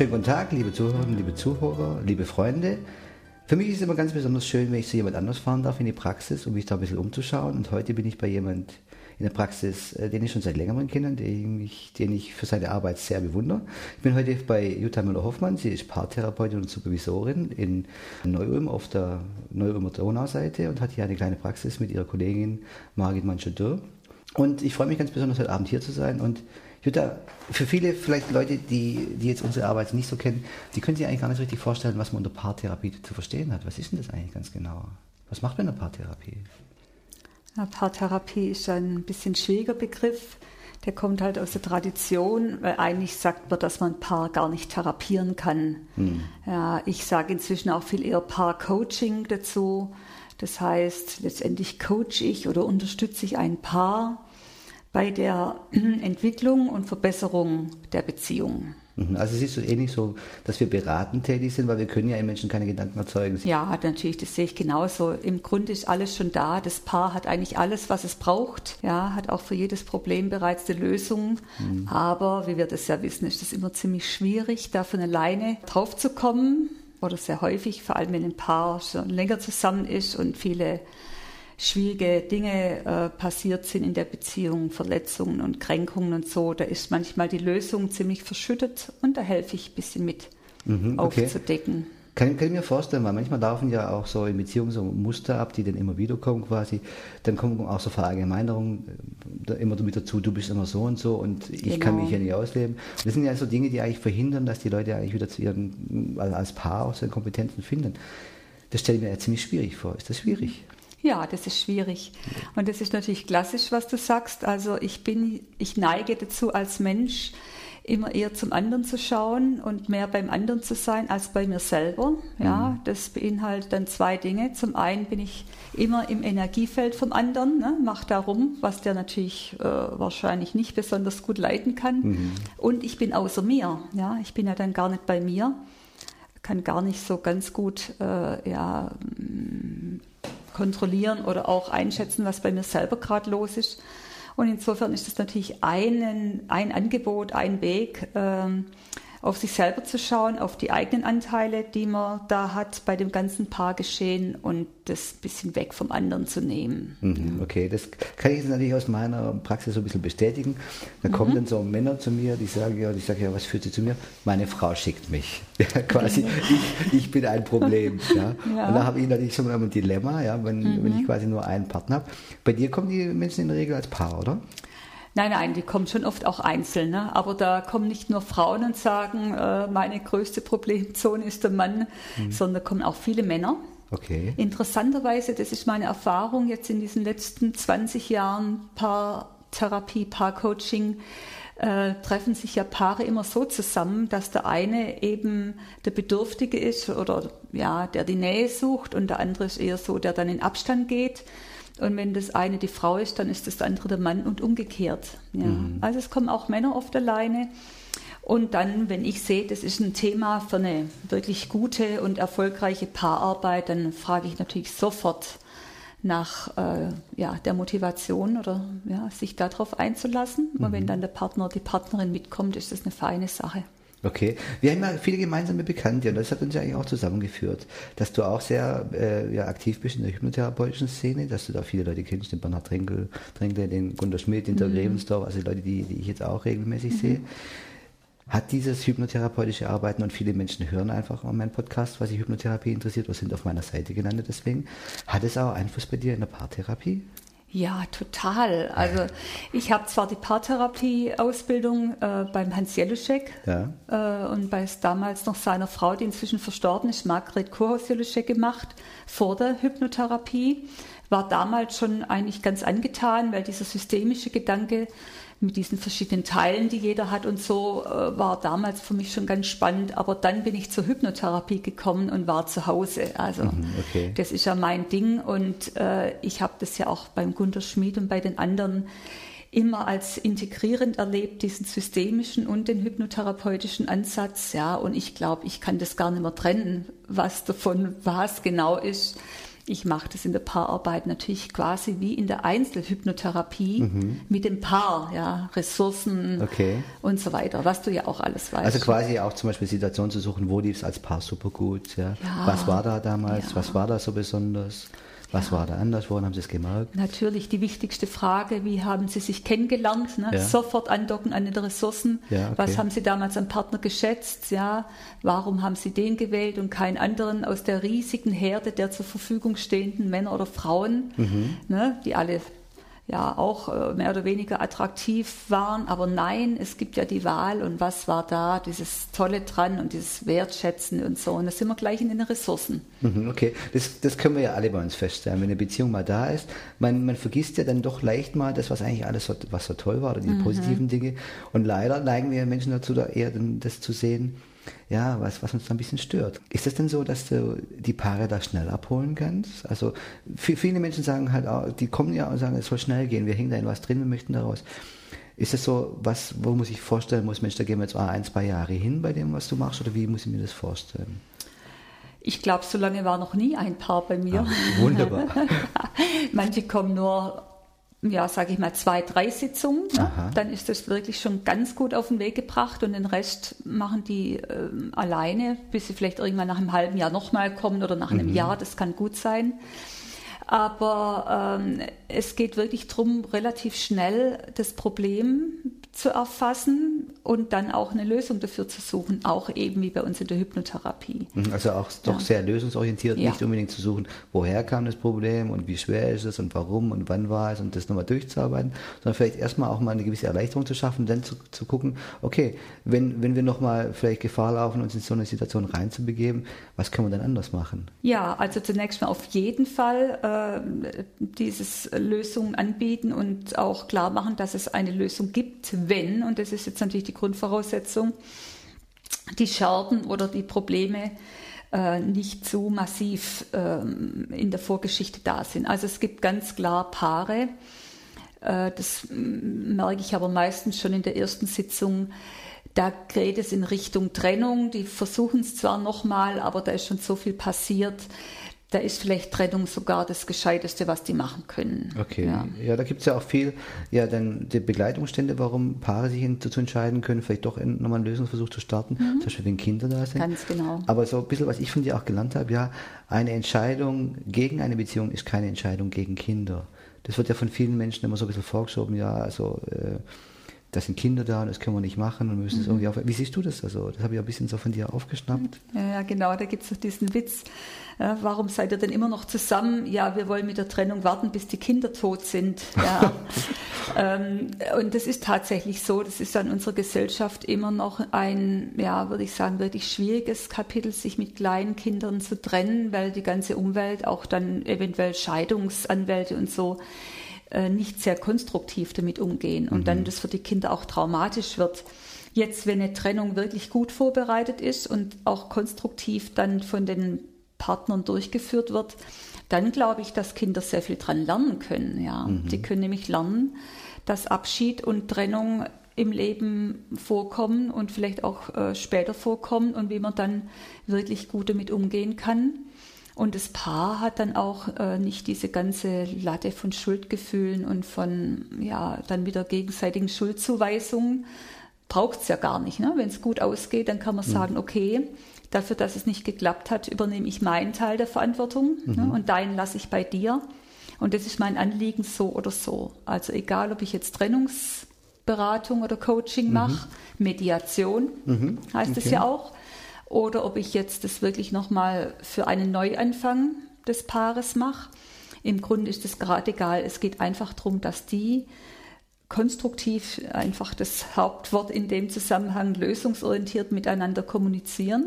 schönen guten Tag, liebe Zuhörerinnen, liebe Zuhörer, liebe Freunde. Für mich ist es immer ganz besonders schön, wenn ich zu jemand anders fahren darf in die Praxis, um mich da ein bisschen umzuschauen. Und heute bin ich bei jemand in der Praxis, äh, den ich schon seit längerem kenne, den ich, den ich für seine Arbeit sehr bewundere. Ich bin heute bei Jutta Müller-Hoffmann. Sie ist Paartherapeutin und Supervisorin in Neu-Ulm auf der Neu-Ulmer Donauseite und hat hier eine kleine Praxis mit ihrer Kollegin Margit Manschadür. Und ich freue mich ganz besonders, heute Abend hier zu sein und Jutta, für viele vielleicht Leute, die, die jetzt unsere Arbeit nicht so kennen, die können sich eigentlich gar nicht richtig vorstellen, was man unter Paartherapie zu verstehen hat. Was ist denn das eigentlich ganz genau? Was macht man in der Paartherapie? Ja, Paartherapie ist ein bisschen schwieriger Begriff. Der kommt halt aus der Tradition, weil eigentlich sagt man, dass man ein Paar gar nicht therapieren kann. Hm. Ja, ich sage inzwischen auch viel eher Paar-Coaching dazu. Das heißt, letztendlich coach ich oder unterstütze ich ein Paar bei der Entwicklung und Verbesserung der Beziehung. Mhm. Also siehst du ähnlich so, dass wir beratend tätig sind, weil wir können ja im Menschen keine Gedanken erzeugen. Ja, natürlich, das sehe ich genauso. Im Grunde ist alles schon da. Das Paar hat eigentlich alles, was es braucht. Ja, hat auch für jedes Problem bereits eine Lösung. Mhm. Aber wie wir das ja wissen, ist es immer ziemlich schwierig, da von alleine drauf zu kommen. Oder sehr häufig, vor allem wenn ein Paar schon länger zusammen ist und viele schwierige Dinge äh, passiert sind in der Beziehung, Verletzungen und Kränkungen und so, da ist manchmal die Lösung ziemlich verschüttet und da helfe ich ein bisschen mit mhm, okay. aufzudecken. Kann, kann, ich mir vorstellen, weil manchmal laufen ja auch so in Beziehungen so Muster ab, die dann immer wieder kommen quasi. Dann kommen auch so Verallgemeinerungen äh, immer damit dazu, du bist immer so und so und ich genau. kann mich hier nicht ausleben. Das sind ja so Dinge, die eigentlich verhindern, dass die Leute eigentlich wieder zu ihren, als Paar auch so Kompetenzen finden. Das stelle ich mir ja ziemlich schwierig vor. Ist das schwierig? Ja, das ist schwierig. Und das ist natürlich klassisch, was du sagst. Also ich bin, ich neige dazu als Mensch, immer eher zum anderen zu schauen und mehr beim anderen zu sein als bei mir selber. Ja, mhm. das beinhaltet dann zwei Dinge. Zum einen bin ich immer im Energiefeld vom anderen, ne, mach darum, was der natürlich äh, wahrscheinlich nicht besonders gut leiten kann. Mhm. Und ich bin außer mir. Ja, ich bin ja dann gar nicht bei mir, kann gar nicht so ganz gut äh, ja kontrollieren oder auch einschätzen, was bei mir selber gerade los ist. Und insofern ist das natürlich einen, ein Angebot, ein Weg, ähm, auf sich selber zu schauen, auf die eigenen Anteile, die man da hat bei dem ganzen Paargeschehen und das ein bisschen weg vom anderen zu nehmen. Mhm, okay, das kann ich jetzt natürlich aus meiner Praxis so ein bisschen bestätigen. Da mhm. kommen dann so Männer zu mir, die sagen, ja, ich sage, ja, was führt sie zu mir? Meine Frau schickt mich. quasi, ich, ich, bin ein Problem. Ja? ja. Und da habe ich natürlich schon mal ein Dilemma, ja, wenn, mhm. wenn ich quasi nur einen Partner habe. Bei dir kommen die Menschen in der Regel als Paar, oder? Nein, nein, die kommen schon oft auch einzeln. Ne? Aber da kommen nicht nur Frauen und sagen, äh, meine größte Problemzone ist der Mann, mhm. sondern kommen auch viele Männer. Okay. Interessanterweise, das ist meine Erfahrung jetzt in diesen letzten 20 Jahren Paartherapie, Paarcoaching, äh, treffen sich ja Paare immer so zusammen, dass der eine eben der Bedürftige ist oder ja, der die Nähe sucht und der andere ist eher so, der dann in Abstand geht. Und wenn das eine die Frau ist, dann ist das andere der Mann und umgekehrt. Ja. Mhm. Also es kommen auch Männer oft alleine. Und dann, wenn ich sehe, das ist ein Thema für eine wirklich gute und erfolgreiche Paararbeit, dann frage ich natürlich sofort nach äh, ja, der Motivation oder ja, sich darauf einzulassen. Mhm. Und wenn dann der Partner, die Partnerin mitkommt, ist das eine feine Sache. Okay. Wir haben ja viele gemeinsame Bekannte und das hat uns ja eigentlich auch zusammengeführt, dass du auch sehr äh, ja, aktiv bist in der hypnotherapeutischen Szene, dass du da viele Leute kennst, den Bernhard Trinkel, Trinkle, den Gunter Schmidt, den Dirk mhm. Rebensdorf, also Leute, die, die ich jetzt auch regelmäßig mhm. sehe. Hat dieses hypnotherapeutische Arbeiten und viele Menschen hören einfach an meinen Podcast, was sich Hypnotherapie interessiert, oder sind auf meiner Seite gelandet deswegen. Hat es auch Einfluss bei dir in der Paartherapie? Ja, total. Also ich habe zwar die Paartherapie-Ausbildung äh, beim Hans Jeluschek ja. äh, und bei damals noch seiner Frau, die inzwischen verstorben ist, Margret Kurhaus-Jeluschek gemacht, vor der Hypnotherapie. War damals schon eigentlich ganz angetan, weil dieser systemische Gedanke mit diesen verschiedenen Teilen, die jeder hat und so, äh, war damals für mich schon ganz spannend. Aber dann bin ich zur Hypnotherapie gekommen und war zu Hause. Also mhm, okay. das ist ja mein Ding und äh, ich habe das ja auch beim Gunter Schmid und bei den anderen immer als integrierend erlebt, diesen systemischen und den hypnotherapeutischen Ansatz. Ja, und ich glaube, ich kann das gar nicht mehr trennen, was davon was genau ist. Ich mache das in der Paararbeit natürlich quasi wie in der Einzelhypnotherapie mhm. mit dem Paar, ja, Ressourcen okay. und so weiter, was du ja auch alles weißt. Also quasi auch zum Beispiel Situationen zu suchen, wo lief es als Paar super gut, ja? ja. Was war da damals, ja. was war da so besonders? Was ja. war da anders? Woran haben Sie es gemerkt? Natürlich die wichtigste Frage, wie haben Sie sich kennengelernt? Ne? Ja. Sofort andocken an den Ressourcen. Ja, okay. Was haben Sie damals am Partner geschätzt? Ja? Warum haben Sie den gewählt und keinen anderen aus der riesigen Herde der zur Verfügung stehenden Männer oder Frauen, mhm. ne? die alle ja auch äh, mehr oder weniger attraktiv waren. Aber nein, es gibt ja die Wahl und was war da, dieses Tolle dran und dieses Wertschätzen und so. Und da sind wir gleich in den Ressourcen. Mhm, okay, das, das können wir ja alle bei uns feststellen. Wenn eine Beziehung mal da ist, man, man vergisst ja dann doch leicht mal das, was eigentlich alles, so, was so toll war, oder die mhm. positiven Dinge. Und leider neigen wir Menschen dazu, da eher das zu sehen, ja, was, was uns da ein bisschen stört. Ist es denn so, dass du die Paare da schnell abholen kannst? Also viele Menschen sagen halt, auch, die kommen ja und sagen, es soll schnell gehen, wir hängen da in was drin, wir möchten da raus. Ist das so, was, wo muss ich vorstellen muss, Mensch, da gehen wir jetzt ein, zwei Jahre hin bei dem, was du machst, oder wie muss ich mir das vorstellen? Ich glaube, so lange war noch nie ein Paar bei mir. Ah, wunderbar. Manche kommen nur ja, sage ich mal, zwei, drei Sitzungen, ne? dann ist das wirklich schon ganz gut auf den Weg gebracht und den Rest machen die äh, alleine, bis sie vielleicht irgendwann nach einem halben Jahr nochmal kommen oder nach einem mhm. Jahr, das kann gut sein. Aber ähm, es geht wirklich darum, relativ schnell das Problem zu erfassen und dann auch eine Lösung dafür zu suchen, auch eben wie bei uns in der Hypnotherapie. Mhm, also auch doch ja. sehr lösungsorientiert, ja. nicht unbedingt zu suchen, woher kam das Problem und wie schwer ist es und warum und wann war es und das nochmal durchzuarbeiten, sondern vielleicht erstmal auch mal eine gewisse Erleichterung zu schaffen, dann zu, zu gucken, okay, wenn, wenn wir nochmal vielleicht Gefahr laufen, uns in so eine Situation reinzubegeben, was können wir dann anders machen? Ja, also zunächst mal auf jeden Fall äh, dieses Lösungen anbieten und auch klar machen, dass es eine Lösung gibt, wenn, und das ist jetzt natürlich die Grundvoraussetzung, die Scherben oder die Probleme äh, nicht so massiv ähm, in der Vorgeschichte da sind. Also es gibt ganz klar Paare, äh, das merke ich aber meistens schon in der ersten Sitzung, da geht es in Richtung Trennung. Die versuchen es zwar nochmal, aber da ist schon so viel passiert, da ist vielleicht Trennung sogar das Gescheiteste, was die machen können. Okay, ja, ja da gibt es ja auch viel, ja, dann die Begleitumstände, warum Paare sich dazu entscheiden können, vielleicht doch nochmal einen Lösungsversuch zu starten, mhm. zum Beispiel wenn Kinder da sind. Ganz genau. Aber so ein bisschen, was ich von dir auch gelernt habe, ja, eine Entscheidung gegen eine Beziehung ist keine Entscheidung gegen Kinder. Das wird ja von vielen Menschen immer so ein bisschen vorgeschoben, ja, also äh, da sind Kinder da und das können wir nicht machen und wir müssen mhm. es irgendwie auf. Wie siehst du das? Also, das habe ich ein bisschen so von dir aufgeschnappt. Ja, genau, da gibt es diesen Witz. Ja, warum seid ihr denn immer noch zusammen? Ja, wir wollen mit der Trennung warten, bis die Kinder tot sind. Ja. ähm, und das ist tatsächlich so. Das ist an unserer Gesellschaft immer noch ein, ja, würde ich sagen, wirklich schwieriges Kapitel, sich mit kleinen Kindern zu trennen, weil die ganze Umwelt, auch dann eventuell Scheidungsanwälte und so, nicht sehr konstruktiv damit umgehen und mhm. dann das für die Kinder auch traumatisch wird. Jetzt, wenn eine Trennung wirklich gut vorbereitet ist und auch konstruktiv dann von den Partnern durchgeführt wird, dann glaube ich, dass Kinder sehr viel dran lernen können. Ja, mhm. die können nämlich lernen, dass Abschied und Trennung im Leben vorkommen und vielleicht auch äh, später vorkommen und wie man dann wirklich gut damit umgehen kann. Und das Paar hat dann auch äh, nicht diese ganze Latte von Schuldgefühlen und von, ja, dann wieder gegenseitigen Schuldzuweisungen. Braucht es ja gar nicht. Ne? Wenn es gut ausgeht, dann kann man mhm. sagen, okay, dafür, dass es nicht geklappt hat, übernehme ich meinen Teil der Verantwortung ne? mhm. ne? und deinen lasse ich bei dir. Und das ist mein Anliegen so oder so. Also egal, ob ich jetzt Trennungsberatung oder Coaching mache, mhm. Mediation mhm. heißt es ja auch oder ob ich jetzt das wirklich nochmal für einen Neuanfang des Paares mache. Im Grunde ist es gerade egal. Es geht einfach darum, dass die konstruktiv einfach das Hauptwort in dem Zusammenhang lösungsorientiert miteinander kommunizieren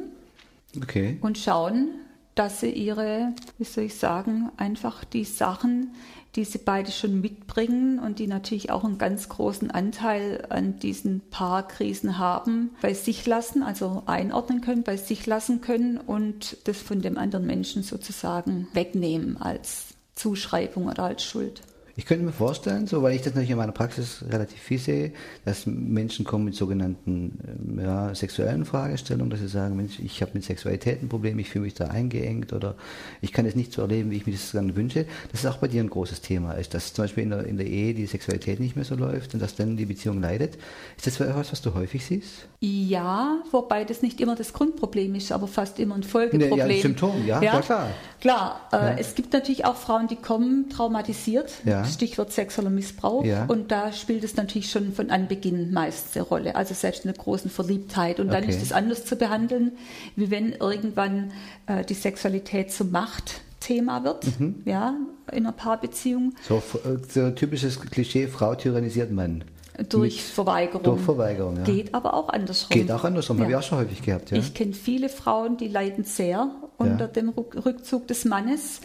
okay. und schauen, dass sie ihre, wie soll ich sagen, einfach die Sachen die sie beide schon mitbringen und die natürlich auch einen ganz großen Anteil an diesen Paarkrisen haben, bei sich lassen, also einordnen können, bei sich lassen können und das von dem anderen Menschen sozusagen wegnehmen als Zuschreibung oder als Schuld. Ich könnte mir vorstellen, so weil ich das natürlich in meiner Praxis relativ viel sehe, dass Menschen kommen mit sogenannten ähm, ja, sexuellen Fragestellungen, dass sie sagen, Mensch, ich habe mit Sexualität ein Problem, ich fühle mich da eingeengt oder ich kann es nicht so erleben, wie ich mir das gerne wünsche. Das ist auch bei dir ein großes Thema ist, dass zum Beispiel in der, in der Ehe die Sexualität nicht mehr so läuft und dass dann die Beziehung leidet. Ist das etwas, was du häufig siehst? Ja, wobei das nicht immer das Grundproblem ist, aber fast immer ein Folgeproblem. Ja, ein Symptom, ja, ja, ja klar. Klar, äh, ja. es gibt natürlich auch Frauen, die kommen traumatisiert. Ja. Stichwort sexueller Missbrauch. Ja. Und da spielt es natürlich schon von Anbeginn meist eine Rolle. Also selbst in einer großen Verliebtheit. Und dann okay. ist es anders zu behandeln, wie wenn irgendwann äh, die Sexualität zur Macht Thema wird, mhm. ja, in einer Paarbeziehung. So, äh, so typisches Klischee, Frau tyrannisiert Mann. Durch Mit, Verweigerung. Durch Verweigerung, ja. Geht aber auch andersrum. Geht auch andersrum, ja. habe ich auch schon häufig gehabt, ja. Ich kenne viele Frauen, die leiden sehr unter ja. dem Rückzug des Mannes.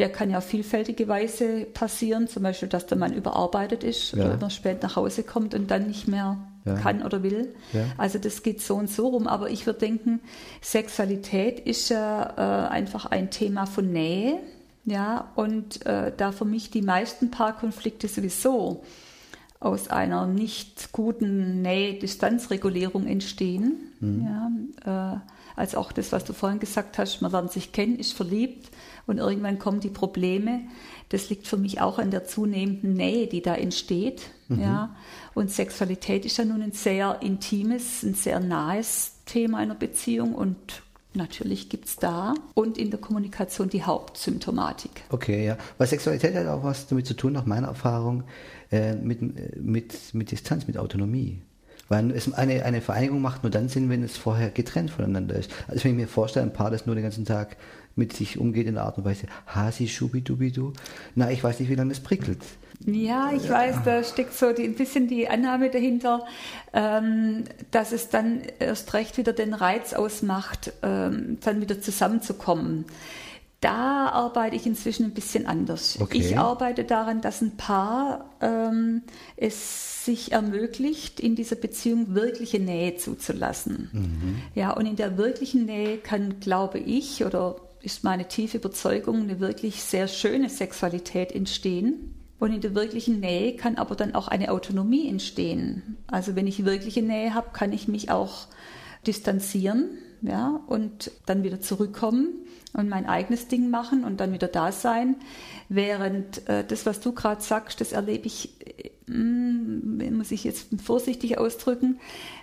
Der kann ja auf vielfältige Weise passieren, zum Beispiel, dass der Mann überarbeitet ist ja. oder spät nach Hause kommt und dann nicht mehr ja. kann oder will. Ja. Also das geht so und so rum. Aber ich würde denken, Sexualität ist ja äh, einfach ein Thema von Nähe. Ja, und äh, da für mich die meisten Paarkonflikte sowieso aus einer nicht guten Nähe-Distanzregulierung entstehen. Mhm. Ja, äh, als auch das, was du vorhin gesagt hast, man lernt sich kennen, ist verliebt und irgendwann kommen die Probleme. Das liegt für mich auch an der zunehmenden Nähe, die da entsteht. Mhm. Ja. Und Sexualität ist ja nun ein sehr intimes, ein sehr nahes Thema einer Beziehung und Natürlich gibt es da und in der Kommunikation die Hauptsymptomatik. Okay, ja. Weil Sexualität hat auch was damit zu tun, nach meiner Erfahrung, äh, mit, mit, mit Distanz, mit Autonomie. Weil es eine, eine Vereinigung macht nur dann Sinn, wenn es vorher getrennt voneinander ist. Also wenn ich mir vorstelle, ein Paar, das nur den ganzen Tag mit sich umgeht in der Art und Weise, hasi, schubidubidu, na, ich weiß nicht, wie lange das prickelt. Ja, ich weiß, da steckt so die, ein bisschen die Annahme dahinter, ähm, dass es dann erst recht wieder den Reiz ausmacht, ähm, dann wieder zusammenzukommen. Da arbeite ich inzwischen ein bisschen anders. Okay. Ich arbeite daran, dass ein Paar ähm, es sich ermöglicht, in dieser Beziehung wirkliche Nähe zuzulassen. Mhm. Ja, und in der wirklichen Nähe kann, glaube ich, oder ist meine tiefe Überzeugung, eine wirklich sehr schöne Sexualität entstehen. Und in der wirklichen Nähe kann aber dann auch eine Autonomie entstehen. Also wenn ich wirkliche Nähe habe, kann ich mich auch distanzieren ja, und dann wieder zurückkommen und mein eigenes Ding machen und dann wieder da sein. Während äh, das, was du gerade sagst, das erlebe ich, äh, muss ich jetzt vorsichtig ausdrücken,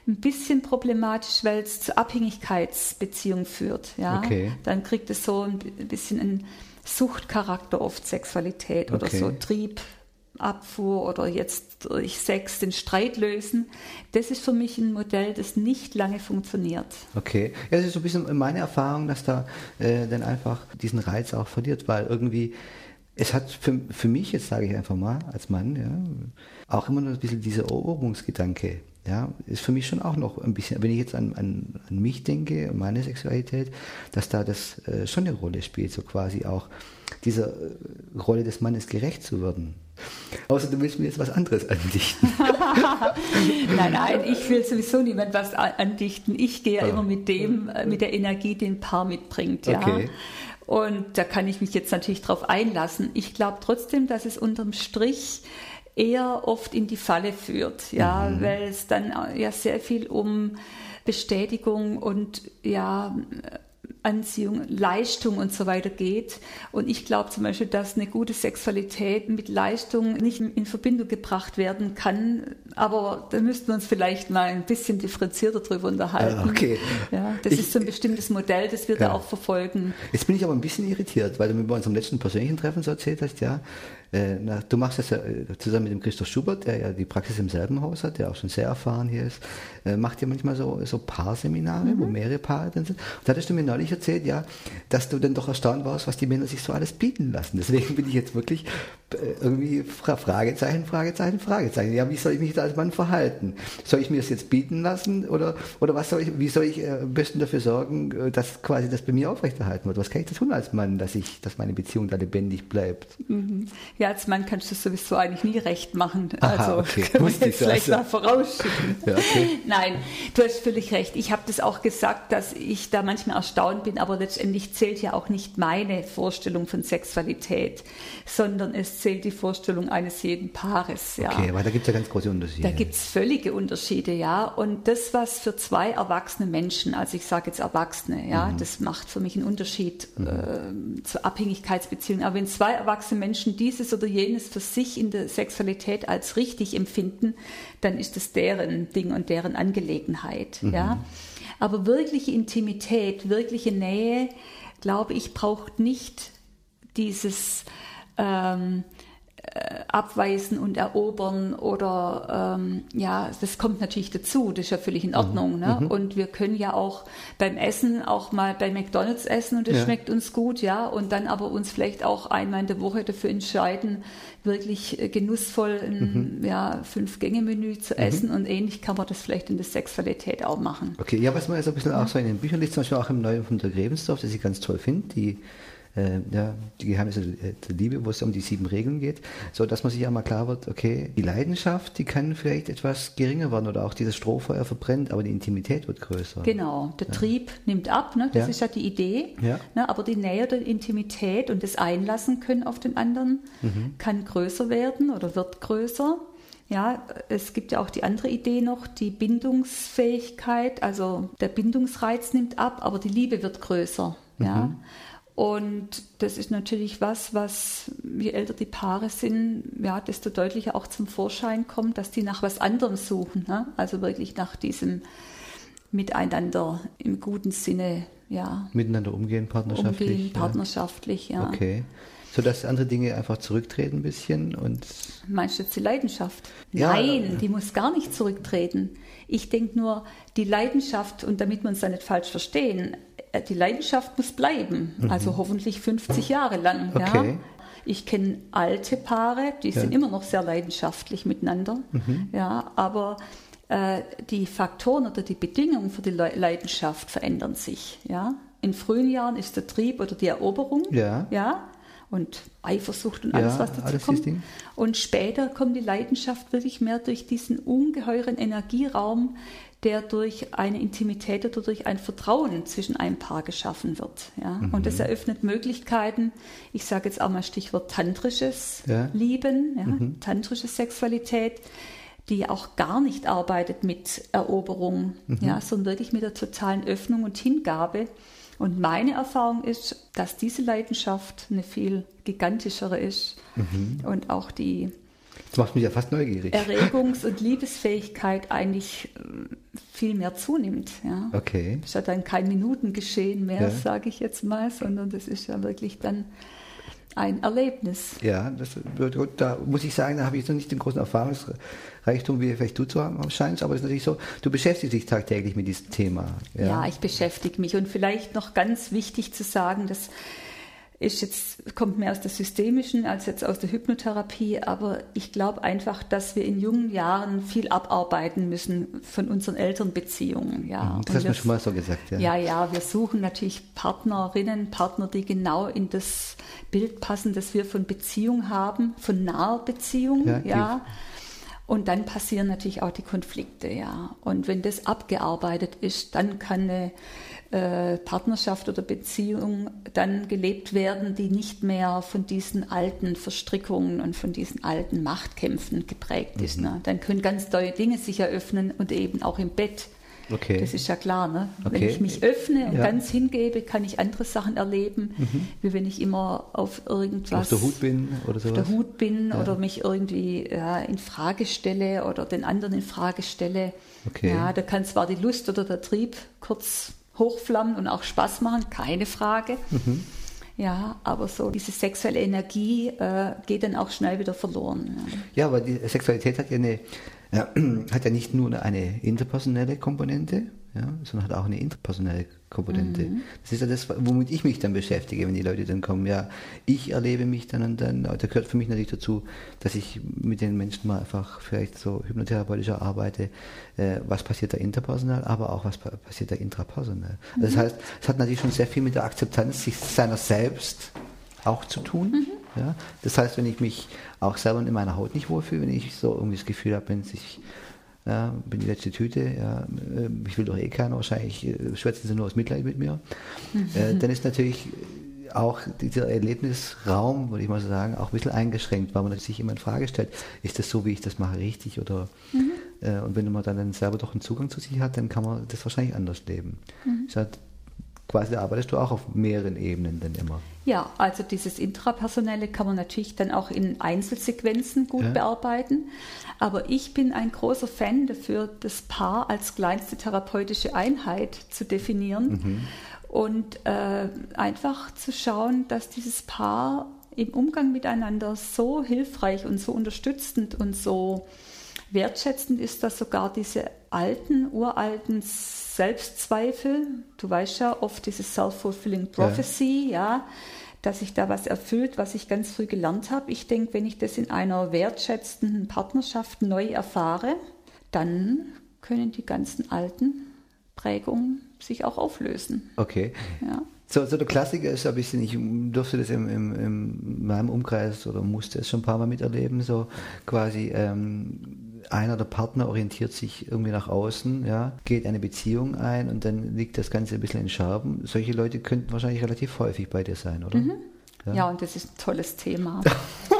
ein bisschen problematisch, weil es zu Abhängigkeitsbeziehungen führt. Ja? Okay. Dann kriegt es so ein bisschen einen Suchtcharakter oft Sexualität oder okay. so Trieb, Abfuhr oder jetzt durch Sex den Streit lösen. Das ist für mich ein Modell, das nicht lange funktioniert. Okay, ja, das ist so ein bisschen meine Erfahrung, dass da äh, dann einfach diesen Reiz auch verliert, weil irgendwie es hat für, für mich, jetzt sage ich einfach mal, als Mann, ja, auch immer noch ein bisschen dieser Eroberungsgedanke. Ja, ist für mich schon auch noch ein bisschen, wenn ich jetzt an, an, an mich denke, an meine Sexualität, dass da das äh, schon eine Rolle spielt, so quasi auch dieser äh, Rolle des Mannes gerecht zu werden. Außer du willst mir jetzt was anderes andichten. nein, nein, ich will sowieso niemand was andichten. Ich gehe ja oh. immer mit dem, äh, mit der Energie, die ein Paar mitbringt. Ja. Okay. Und da kann ich mich jetzt natürlich drauf einlassen. Ich glaube trotzdem, dass es unterm Strich eher oft in die Falle führt, ja, mhm. weil es dann ja sehr viel um Bestätigung und ja Anziehung, Leistung und so weiter geht. Und ich glaube zum Beispiel, dass eine gute Sexualität mit Leistung nicht in Verbindung gebracht werden kann. Aber da müssten wir uns vielleicht mal ein bisschen differenzierter drüber unterhalten. Ah, okay. Ja, das ich, ist so ein bestimmtes Modell, das wir ja. da auch verfolgen. Jetzt bin ich aber ein bisschen irritiert, weil du mir bei unserem letzten persönlichen Treffen so erzählt hast, ja, äh, na, du machst das ja äh, zusammen mit dem Christoph Schubert, der ja die Praxis im selben Haus hat, der auch schon sehr erfahren hier ist, äh, macht ja manchmal so, so Paarseminare, mhm. wo mehrere Paare drin sind. Und da hattest du mir neulich erzählt, ja, dass du dann doch erstaunt warst, was die Männer sich so alles bieten lassen. Deswegen bin ich jetzt wirklich irgendwie Fragezeichen, Fragezeichen, Fragezeichen. Ja, wie soll ich mich da als Mann verhalten? Soll ich mir das jetzt bieten lassen oder, oder was soll ich, wie soll ich am besten dafür sorgen, dass quasi das bei mir aufrechterhalten wird? Was kann ich da tun als Mann, dass ich, dass meine Beziehung da lebendig bleibt? Mhm. Ja, als Mann kannst du sowieso eigentlich nie recht machen. Aha, also okay. man jetzt vielleicht mal vorausschicken. Ja, okay. Nein, du hast völlig recht. Ich habe das auch gesagt, dass ich da manchmal erstaunt bin, aber letztendlich zählt ja auch nicht meine Vorstellung von Sexualität, sondern es es zählt die Vorstellung eines jeden Paares. Ja. Okay, weil da gibt es ja ganz große Unterschiede. Da gibt es völlige Unterschiede, ja. Und das, was für zwei erwachsene Menschen, also ich sage jetzt Erwachsene, ja, mhm. das macht für mich einen Unterschied mhm. äh, zur Abhängigkeitsbeziehung. Aber wenn zwei erwachsene Menschen dieses oder jenes für sich in der Sexualität als richtig empfinden, dann ist das deren Ding und deren Angelegenheit, mhm. ja. Aber wirkliche Intimität, wirkliche Nähe, glaube ich, braucht nicht dieses ähm, äh, abweisen und erobern oder ähm, ja, das kommt natürlich dazu, das ist ja völlig in Ordnung. Mhm. Ne? Mhm. Und wir können ja auch beim Essen auch mal bei McDonalds essen und es ja. schmeckt uns gut, ja, und dann aber uns vielleicht auch einmal in der Woche dafür entscheiden, wirklich äh, genussvoll ein mhm. ja, Fünf-Gänge-Menü zu mhm. essen und ähnlich kann man das vielleicht in der Sexualität auch machen. Okay, ja, was man jetzt ein bisschen auch so in den Büchern liest, zum Beispiel auch im Neuen von der Grebensdorf, das ich ganz toll finde, die äh, ja, die Geheimnisse der Liebe, wo es um die sieben Regeln geht, so dass man sich ja mal klar wird, okay, die Leidenschaft, die kann vielleicht etwas geringer werden oder auch dieses Strohfeuer verbrennt, aber die Intimität wird größer. Genau, der ja. Trieb nimmt ab, ne? das ja. ist ja die Idee, ja. Ne? aber die Nähe der Intimität und das Einlassen können auf den anderen mhm. kann größer werden oder wird größer. Ja, es gibt ja auch die andere Idee noch, die Bindungsfähigkeit, also der Bindungsreiz nimmt ab, aber die Liebe wird größer. Ja. Und das ist natürlich was, was je älter die Paare sind, ja, desto deutlicher auch zum Vorschein kommt, dass die nach was anderem suchen. Ne? Also wirklich nach diesem Miteinander im guten Sinne, ja. Miteinander umgehen, partnerschaftlich. Umgehen, partnerschaftlich, ja. ja. Okay. So dass andere Dinge einfach zurücktreten ein bisschen und. Meinst du jetzt die Leidenschaft? Ja. Nein, die muss gar nicht zurücktreten. Ich denke nur, die Leidenschaft, und damit wir uns da nicht falsch verstehen, äh, die Leidenschaft muss bleiben, mhm. also hoffentlich 50 Jahre lang. Okay. Ja. Ich kenne alte Paare, die ja. sind immer noch sehr leidenschaftlich miteinander, mhm. ja, aber äh, die Faktoren oder die Bedingungen für die Leidenschaft verändern sich. Ja. In frühen Jahren ist der Trieb oder die Eroberung, ja, ja und Eifersucht und alles, ja, was dazu kommt. Und später kommt die Leidenschaft wirklich mehr durch diesen ungeheuren Energieraum, der durch eine Intimität oder durch ein Vertrauen zwischen einem Paar geschaffen wird. Ja? Mhm. Und das eröffnet Möglichkeiten, ich sage jetzt auch mal Stichwort tantrisches ja. Lieben, ja? Mhm. tantrische Sexualität, die auch gar nicht arbeitet mit Eroberung, mhm. ja, sondern wirklich mit der totalen Öffnung und Hingabe. Und meine Erfahrung ist, dass diese Leidenschaft eine viel gigantischere ist mhm. und auch die das macht mich ja fast neugierig. Erregungs- und Liebesfähigkeit eigentlich äh, viel mehr zunimmt. Ja. Okay. Es hat dann kein Minutengeschehen mehr, ja. sage ich jetzt mal, sondern das ist ja wirklich dann ein Erlebnis. Ja, das, da muss ich sagen, da habe ich noch nicht den großen Erfahrungsreichtum, wie vielleicht du zu haben scheinst, aber es ist natürlich so, du beschäftigst dich tagtäglich mit diesem Thema. Ja, ja ich beschäftige mich und vielleicht noch ganz wichtig zu sagen, dass ist jetzt, kommt mehr aus der systemischen als jetzt aus der Hypnotherapie, aber ich glaube einfach, dass wir in jungen Jahren viel abarbeiten müssen von unseren Elternbeziehungen. Ja. Mhm, das hast du schon mal so gesagt, ja. Ja, ja, wir suchen natürlich Partnerinnen, Partner, die genau in das Bild passen, das wir von Beziehung haben, von naher Beziehung, ja. ja. Und dann passieren natürlich auch die Konflikte, ja. Und wenn das abgearbeitet ist, dann kann eine äh, Partnerschaft oder Beziehung dann gelebt werden, die nicht mehr von diesen alten Verstrickungen und von diesen alten Machtkämpfen geprägt ist. Mhm. Ne? Dann können ganz neue Dinge sich eröffnen und eben auch im Bett. Okay. Das ist ja klar. Ne? Okay. Wenn ich mich öffne und ja. ganz hingebe, kann ich andere Sachen erleben, mhm. wie wenn ich immer auf irgendwas auf der Hut bin oder sowas. Auf der Hut bin ja. oder mich irgendwie ja, in Frage stelle oder den anderen in Frage stelle. Okay. Ja, da kann zwar die Lust oder der Trieb kurz hochflammen und auch Spaß machen, keine Frage. Mhm. Ja, aber so diese sexuelle Energie äh, geht dann auch schnell wieder verloren. Ja, ja aber die Sexualität hat ja, eine, äh, hat ja nicht nur eine interpersonelle Komponente, ja, sondern hat auch eine interpersonelle Komponente. Mhm. Das ist ja das, womit ich mich dann beschäftige, wenn die Leute dann kommen. Ja, ich erlebe mich dann und dann, da gehört für mich natürlich dazu, dass ich mit den Menschen mal einfach vielleicht so hypnotherapeutischer arbeite, äh, was passiert da interpersonal, aber auch was passiert da intrapersonal. Mhm. Das heißt, es hat natürlich schon sehr viel mit der Akzeptanz sich seiner selbst auch zu tun. Mhm. Ja? Das heißt, wenn ich mich auch selber in meiner Haut nicht wohlfühle, wenn ich so irgendwie das Gefühl habe, wenn sich ja, bin die letzte Tüte, ja, äh, ich will doch eh keiner, wahrscheinlich äh, schwätzen sie nur aus Mitleid mit mir. Mhm. Äh, dann ist natürlich auch dieser Erlebnisraum, würde ich mal so sagen, auch ein bisschen eingeschränkt, weil man sich immer in Frage stellt, ist das so, wie ich das mache, richtig oder mhm. äh, und wenn man dann selber doch einen Zugang zu sich hat, dann kann man das wahrscheinlich anders leben. Mhm. Halt, quasi arbeitest du auch auf mehreren Ebenen dann immer. Ja, also dieses Intrapersonelle kann man natürlich dann auch in Einzelsequenzen gut ja. bearbeiten. Aber ich bin ein großer Fan dafür, das Paar als kleinste therapeutische Einheit zu definieren. Mhm und äh, einfach zu schauen, dass dieses Paar im Umgang miteinander so hilfreich und so unterstützend und so wertschätzend ist, dass sogar diese alten, uralten Selbstzweifel, du weißt ja oft diese self-fulfilling prophecy, ja. ja, dass sich da was erfüllt, was ich ganz früh gelernt habe. Ich denke, wenn ich das in einer wertschätzenden Partnerschaft neu erfahre, dann können die ganzen alten Prägungen sich auch auflösen. Okay. Ja. So, so der Klassiker ist ein bisschen, ich durfte das im, im, in meinem Umkreis oder musste es schon ein paar Mal miterleben, so quasi ähm, einer der Partner orientiert sich irgendwie nach außen, ja, geht eine Beziehung ein und dann liegt das Ganze ein bisschen in Scherben. Solche Leute könnten wahrscheinlich relativ häufig bei dir sein, oder? Mhm. Ja. ja, und das ist ein tolles Thema.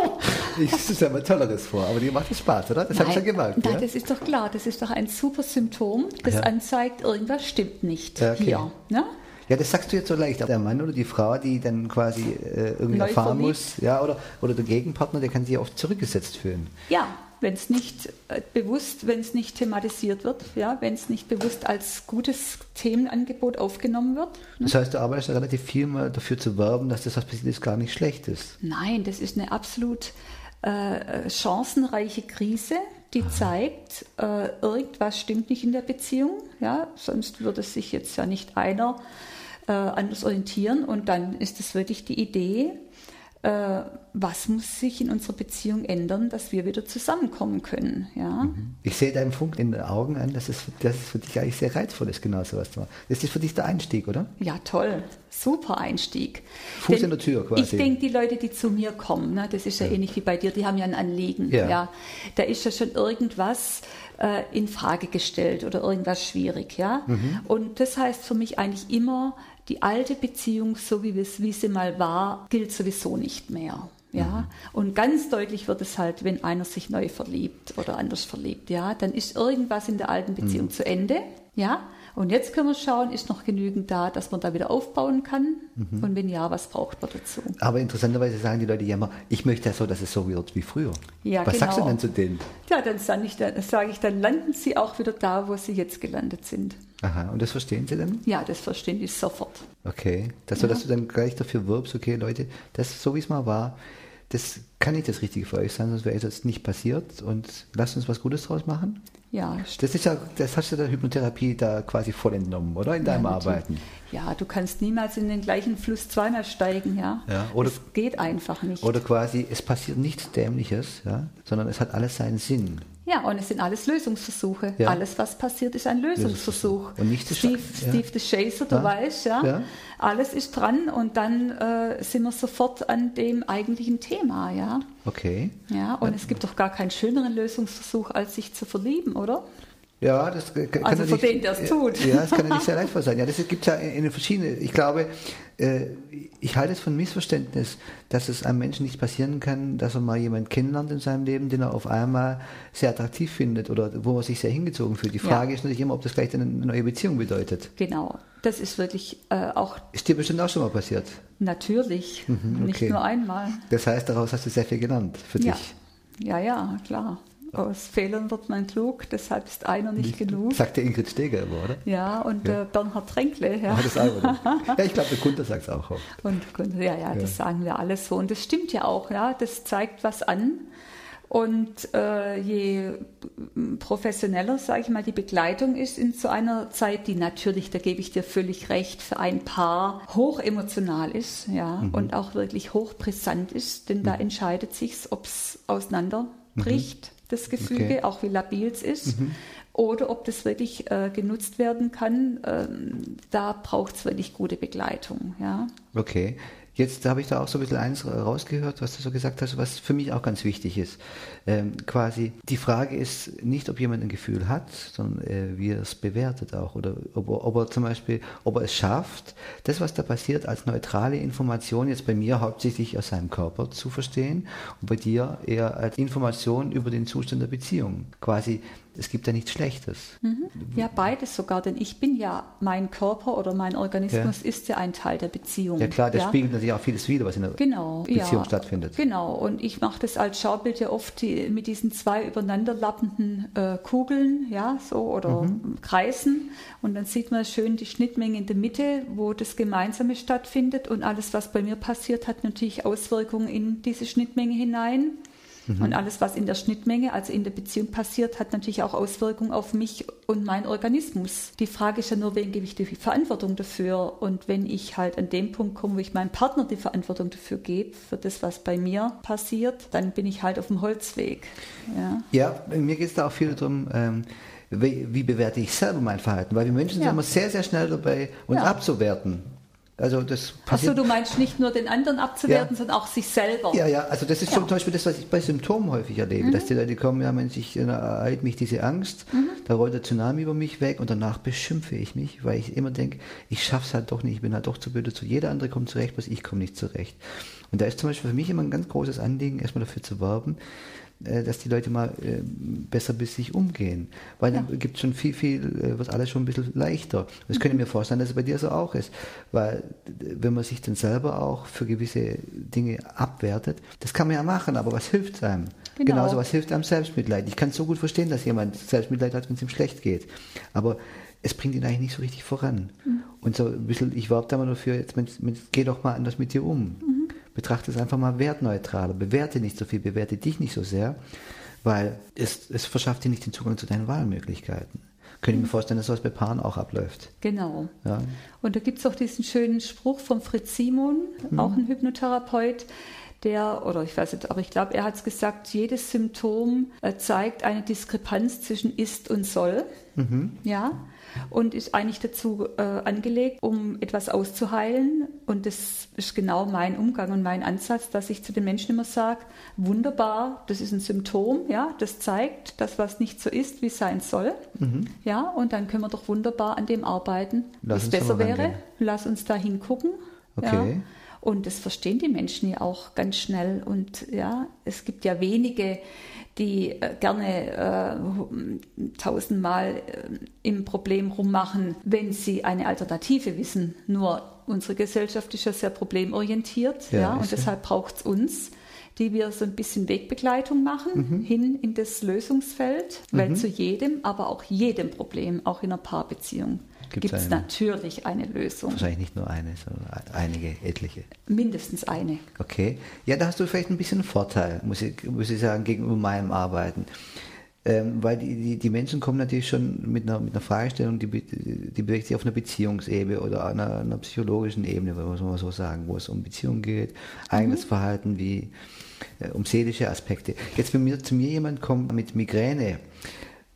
ich stelle mir Tolleres vor, aber dir macht es Spaß, oder? Das habe ich schon gemerkt. Nein, ja? das ist doch klar. Das ist doch ein super Symptom, das ja. anzeigt, irgendwas stimmt nicht okay. hier. Ne? Ja, das sagst du jetzt so leicht. Der Mann oder die Frau, die dann quasi äh, irgendwie Neu erfahren verliebt. muss, ja, oder, oder der Gegenpartner, der kann sich oft zurückgesetzt fühlen. Ja, wenn es nicht äh, bewusst, wenn es nicht thematisiert wird, ja, wenn es nicht bewusst als gutes Themenangebot aufgenommen wird. Ne? Das heißt, du arbeitest ja relativ viel mal dafür zu werben, dass das, was passiert ist, gar nicht schlecht ist. Nein, das ist eine absolut äh, chancenreiche Krise, die Aha. zeigt, äh, irgendwas stimmt nicht in der Beziehung, ja, sonst würde sich jetzt ja nicht einer äh, anders orientieren und dann ist es wirklich die Idee, äh, was muss sich in unserer Beziehung ändern, dass wir wieder zusammenkommen können. Ja? Mhm. Ich sehe deinen Funk in den Augen an, dass es, dass es für dich eigentlich sehr reizvoll ist, genau so was zu machen. Das ist für dich der Einstieg, oder? Ja, toll. Super Einstieg. Fuß Denn in der Tür quasi. Ich denke, die Leute, die zu mir kommen, ne, das ist ja, ja, ähnlich wie bei dir, die haben ja ein Anliegen. Ja. ja. Da ist ja schon irgendwas äh, in Frage gestellt oder irgendwas schwierig. Ja? Mhm. Und das heißt für mich eigentlich immer, die alte Beziehung, so wie, wie sie mal war, gilt sowieso nicht mehr. Ja, mhm. und ganz deutlich wird es halt, wenn einer sich neu verliebt oder anders verliebt, ja, dann ist irgendwas in der alten Beziehung mhm. zu Ende, ja, und jetzt können wir schauen, ist noch genügend da, dass man da wieder aufbauen kann? Mhm. Und wenn ja, was braucht man dazu? Aber interessanterweise sagen die Leute ja immer, ich möchte ja so, dass es so wird wie früher. Ja, was genau. sagst du denn zu denen? Ja, dann sage ich, dann, sage ich, dann landen sie auch wieder da, wo sie jetzt gelandet sind. Aha, und das verstehen Sie dann? Ja, das verstehen die sofort. Okay, dass, ja. du, dass du dann gleich dafür wirbst, okay, Leute, das so, wie es mal war, das kann nicht das Richtige für euch sein, sonst wäre das nicht passiert und lasst uns was Gutes draus machen. Ja. Das ist ja, das hast du der Hypnotherapie da quasi voll entnommen, oder? In deinem ja, Arbeiten. Ja, du kannst niemals in den gleichen Fluss zweimal steigen, ja. ja oder, das geht einfach nicht. Oder quasi, es passiert nichts Dämliches, ja, sondern es hat alles seinen Sinn. Ja, und es sind alles Lösungsversuche. Ja. Alles, was passiert, ist ein Lösungsversuch. Und nicht Steve, ja. Steve the Chaser, du ja. weißt, ja, ja, alles ist dran und dann äh, sind wir sofort an dem eigentlichen Thema, ja. Okay. Ja, und es gibt doch gar keinen schöneren Lösungsversuch, als sich zu verlieben, oder? Ja, das kann also für den, der es tut. Ja, das kann ja nicht sehr leidvoll sein. Ja, das gibt es ja in, in verschiedenen. Ich glaube, äh, ich halte es von Missverständnis, dass es einem Menschen nicht passieren kann, dass er mal jemanden kennenlernt in seinem Leben, den er auf einmal sehr attraktiv findet oder wo er sich sehr hingezogen fühlt. Die Frage ja. ist natürlich immer, ob das gleich eine neue Beziehung bedeutet. Genau, das ist wirklich äh, auch. Ist dir bestimmt auch schon mal passiert? Natürlich, mhm, okay. nicht nur einmal. Das heißt, daraus hast du sehr viel gelernt für ja. dich. Ja, ja, klar. Aus Fehlern wird man klug, deshalb ist einer nicht, nicht genug. Sagt der Ingrid Steger immer, oder? Ja, und ja. Äh, Bernhard Tränkle. Ja, ah, das ja ich glaube, der Kunde sagt es auch. Und ja, ja, ja, das sagen wir alles so. Und das stimmt ja auch, ja. Das zeigt was an. Und äh, je professioneller, sage ich mal, die Begleitung ist in so einer Zeit, die natürlich, da gebe ich dir völlig recht, für ein Paar hoch emotional ist, ja, mhm. und auch wirklich hochbrisant ist, denn mhm. da entscheidet sich, ob es auseinanderbricht. Mhm das Gefüge, okay. auch wie labil es ist. Mhm. Oder ob das wirklich äh, genutzt werden kann, ähm, da braucht es wirklich gute Begleitung. Ja. Okay. Jetzt habe ich da auch so ein bisschen eins rausgehört, was du so gesagt hast, was für mich auch ganz wichtig ist. Ähm, quasi, die Frage ist nicht, ob jemand ein Gefühl hat, sondern äh, wie er es bewertet auch. Oder ob ob er zum Beispiel, ob er es schafft, das, was da passiert, als neutrale Information jetzt bei mir hauptsächlich aus seinem Körper zu verstehen und bei dir eher als Information über den Zustand der Beziehung. Quasi es gibt ja nichts Schlechtes. Mhm. Ja, beides sogar, denn ich bin ja, mein Körper oder mein Organismus ja. ist ja ein Teil der Beziehung. Ja klar, der ja? spiegelt natürlich auch vieles wieder, was in der genau, Beziehung ja. stattfindet. Genau, und ich mache das als Schaubild ja oft die, mit diesen zwei übereinanderlappenden äh, Kugeln, ja, so, oder mhm. Kreisen. Und dann sieht man schön die Schnittmenge in der Mitte, wo das Gemeinsame stattfindet. Und alles, was bei mir passiert, hat natürlich Auswirkungen in diese Schnittmenge hinein. Mhm. Und alles, was in der Schnittmenge, also in der Beziehung passiert, hat natürlich auch Auswirkungen auf mich und meinen Organismus. Die Frage ist ja nur, wem gebe ich die Verantwortung dafür? Und wenn ich halt an dem Punkt komme, wo ich meinem Partner die Verantwortung dafür gebe, für das, was bei mir passiert, dann bin ich halt auf dem Holzweg. Ja, ja mir geht es da auch viel darum, ähm, wie, wie, bewerte ich selber mein Verhalten? Weil wir Menschen ja. sind immer sehr, sehr schnell dabei, uns ja. abzuwerten. Also das Achso, du meinst nicht nur den anderen abzuwerten, ja. sondern auch sich selber. Ja, ja, also das ist ja. zum Beispiel das, was ich bei Symptomen häufig erlebe, mhm. dass die Leute kommen, ja, Mensch, ich ereilt mich diese Angst, mhm. da rollt der Tsunami über mich weg und danach beschimpfe ich mich, weil ich immer denke, ich schaff's halt doch nicht, ich bin halt doch zu blöd dazu. Jeder andere kommt zurecht, bloß ich komme nicht zurecht. Und da ist zum Beispiel für mich immer ein ganz großes Anliegen, erstmal dafür zu werben, äh, dass die Leute mal äh, besser bis sich umgehen. Weil ja. dann gibt es schon viel, viel, äh, wird alles schon ein bisschen leichter. Das mhm. könnte ich mir vorstellen, dass es bei dir so auch ist. Weil wenn man sich dann selber auch für gewisse Dinge abwertet, das kann man ja machen, aber was hilft einem? Genau. Genauso, was hilft einem Selbstmitleid? Ich kann so gut verstehen, dass jemand Selbstmitleid hat, wenn es ihm schlecht geht. Aber es bringt ihn eigentlich nicht so richtig voran. Mhm. Und so ein bisschen, ich werbe da mal dafür, jetzt, geh doch mal anders mit dir um. Mhm betrachte es einfach mal wertneutraler. Bewerte nicht so viel, bewerte dich nicht so sehr, weil es, es verschafft dir nicht den Zugang zu deinen Wahlmöglichkeiten. Könnte ich mir vorstellen, dass sowas bei Paaren auch abläuft. Genau. Ja. Und da gibt es auch diesen schönen Spruch von Fritz Simon, mhm. auch ein Hypnotherapeut, der, oder ich weiß nicht, aber ich glaube, er hat es gesagt, jedes Symptom äh, zeigt eine Diskrepanz zwischen ist und soll. Mhm. Ja und ist eigentlich dazu äh, angelegt, um etwas auszuheilen. Und das ist genau mein Umgang und mein Ansatz, dass ich zu den Menschen immer sage, wunderbar, das ist ein Symptom, ja, das zeigt, dass was nicht so ist, wie es sein soll. Mhm. Ja, und dann können wir doch wunderbar an dem arbeiten, es besser wäre. Lass uns da hingucken. Okay. Ja. Und das verstehen die Menschen ja auch ganz schnell. Und ja, es gibt ja wenige, die äh, gerne äh, tausendmal äh, im Problem rummachen, wenn sie eine Alternative wissen. Nur unsere Gesellschaft ist ja sehr problemorientiert ja, ja und deshalb braucht es uns die wir so ein bisschen Wegbegleitung machen, mhm. hin in das Lösungsfeld, weil mhm. zu jedem, aber auch jedem Problem, auch in einer Paarbeziehung, gibt es natürlich eine Lösung. Wahrscheinlich nicht nur eine, sondern einige, etliche. Mindestens eine. Okay. Ja, da hast du vielleicht ein bisschen einen Vorteil, muss ich, muss ich sagen, gegenüber meinem Arbeiten. Ähm, weil die, die, die, Menschen kommen natürlich schon mit einer, mit einer Fragestellung, die, die bewegt sich auf einer Beziehungsebene oder einer, einer psychologischen Ebene, muss man so sagen, wo es um Beziehungen geht, eigenes mhm. Verhalten, wie äh, um seelische Aspekte. Jetzt, wenn mir, zu mir jemand kommt mit Migräne,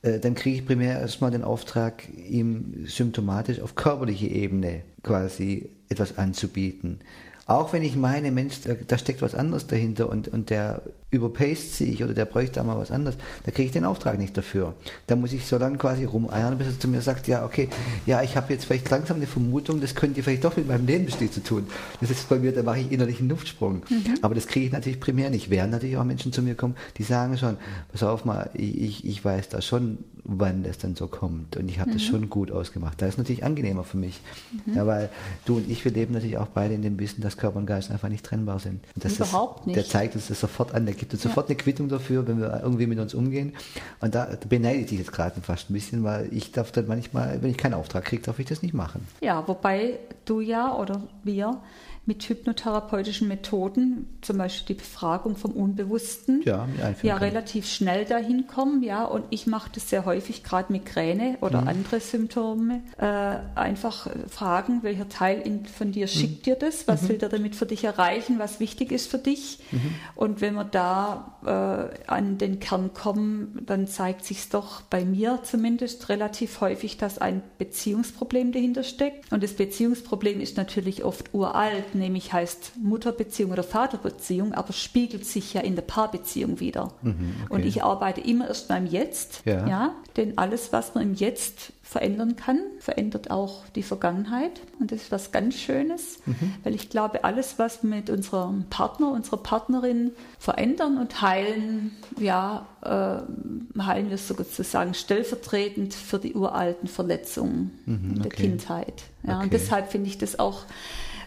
dann kriege ich primär erstmal den Auftrag, ihm symptomatisch auf körperliche Ebene quasi etwas anzubieten. Auch wenn ich meine, Mensch, da, steckt was anderes dahinter und, und der überpaced sich oder der bräuchte da mal was anderes, da kriege ich den Auftrag nicht dafür. Da muss ich so lange quasi rumeiern, bis er zu mir sagt, ja, okay, ja, ich habe jetzt vielleicht langsam eine Vermutung, das könnte vielleicht doch mit meinem Lebensstil zu tun. Das ist bei mir, da mache ich innerlich einen Luftsprung. Mhm. Aber das kriege ich natürlich primär nicht. Während natürlich auch Menschen zu mir kommen, die sagen schon, pass auf mal, ich, ich weiß da schon, wann das dann so kommt und ich habe mhm. das schon gut ausgemacht. Das ist natürlich angenehmer für mich. Mhm. Ja, weil du und ich, wir leben natürlich auch beide in dem Wissen, dass Körper und Geist einfach nicht trennbar sind. Und das Überhaupt ist, nicht. Der zeigt uns das sofort an, der gibt uns ja. sofort eine Quittung dafür, wenn wir irgendwie mit uns umgehen. Und da beneide ich dich jetzt gerade fast ein bisschen, weil ich darf dann manchmal, wenn ich keinen Auftrag kriege, darf ich das nicht machen. Ja, wobei du ja oder wir mit hypnotherapeutischen Methoden, zum Beispiel die Befragung vom Unbewussten, ja, ja relativ schnell dahin kommen. Ja, und ich mache das sehr häufig, gerade Migräne oder mhm. andere Symptome. Äh, einfach fragen, welcher Teil in, von dir schickt mhm. dir das? Was mhm. will der damit für dich erreichen, was wichtig ist für dich. Mhm. Und wenn wir da äh, an den Kern kommen, dann zeigt sich doch bei mir zumindest relativ häufig, dass ein Beziehungsproblem dahinter steckt. Und das Beziehungsproblem ist natürlich oft uralt, nämlich heißt Mutterbeziehung oder Vaterbeziehung, aber spiegelt sich ja in der Paarbeziehung wieder. Mhm, okay. Und ich arbeite immer erst beim Jetzt, ja. ja, denn alles, was man im Jetzt verändern kann, verändert auch die Vergangenheit. Und das ist was ganz Schönes, mhm. weil ich glaube, alles, was wir mit unserem Partner, unserer Partnerin verändern und heilen, ja, äh, heilen wir sozusagen stellvertretend für die uralten Verletzungen mhm, okay. der Kindheit. Ja, okay. Und deshalb finde ich das auch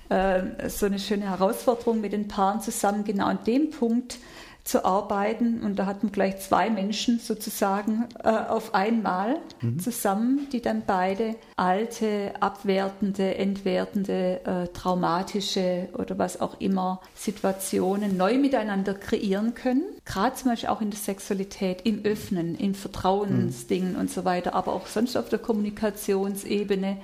äh, so eine schöne Herausforderung mit den Paaren zusammen, genau an dem Punkt, zu arbeiten. Und da hatten gleich zwei Menschen sozusagen äh, auf einmal mhm. zusammen, die dann beide alte, abwertende, entwertende, äh, traumatische oder was auch immer Situationen neu miteinander kreieren können. Gerade zum Beispiel auch in der Sexualität, im Öffnen, in Vertrauensdingen mhm. und so weiter, aber auch sonst auf der Kommunikationsebene.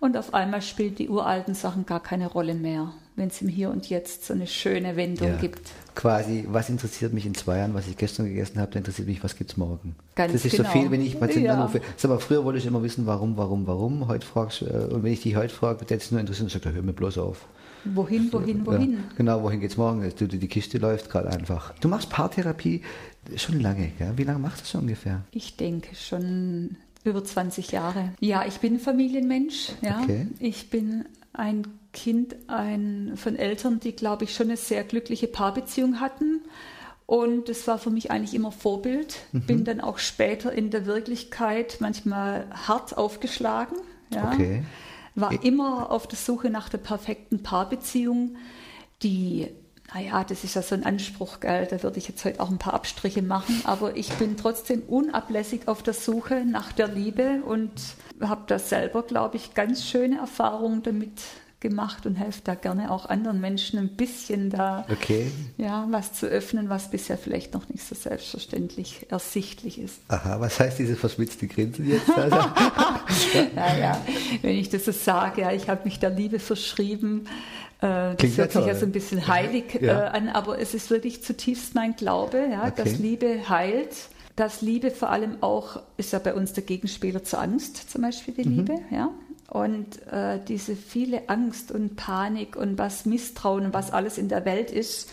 Und auf einmal spielt die uralten Sachen gar keine Rolle mehr, wenn es im Hier und Jetzt so eine schöne Wendung ja. gibt quasi, was interessiert mich in zwei Jahren, was ich gestern gegessen habe, da interessiert mich, was gibt es morgen. Ganz das ist genau. so viel, wenn ich Patienten ja. anrufe. Aber früher wollte ich immer wissen, warum, warum, warum. Heute fragst äh, und wenn ich dich heute frage, der ist nur interessiert, sagt hör mir bloß auf. Wohin, wohin, wohin? Ja, genau, wohin geht es morgen? Du, die Kiste läuft gerade einfach. Du machst Paartherapie schon lange, gell? Wie lange machst du das ungefähr? Ich denke schon über 20 Jahre. Ja, ich bin Familienmensch. Ja. Okay. Ich bin ein Kind ein, von Eltern, die, glaube ich, schon eine sehr glückliche Paarbeziehung hatten. Und das war für mich eigentlich immer Vorbild. Mhm. Bin dann auch später in der Wirklichkeit manchmal hart aufgeschlagen. Ja. Okay. War immer auf der Suche nach der perfekten Paarbeziehung, die naja, das ist ja so ein Anspruch, gell? da würde ich jetzt heute auch ein paar Abstriche machen, aber ich bin trotzdem unablässig auf der Suche nach der Liebe und habe da selber, glaube ich, ganz schöne Erfahrungen damit gemacht und helfe da gerne auch anderen Menschen ein bisschen da okay. ja, was zu öffnen, was bisher vielleicht noch nicht so selbstverständlich ersichtlich ist. Aha, was heißt diese verschmitzte Grinsen jetzt? naja, wenn ich das so sage, ja, ich habe mich der Liebe verschrieben. Äh, das hört sich ja so ein bisschen heilig ja. äh, an, aber es ist wirklich zutiefst mein Glaube, ja, okay. dass Liebe heilt dass Liebe vor allem auch, ist ja bei uns der Gegenspieler zur Angst, zum Beispiel die mhm. Liebe, ja. Und äh, diese viele Angst und Panik und was Misstrauen und was alles in der Welt ist,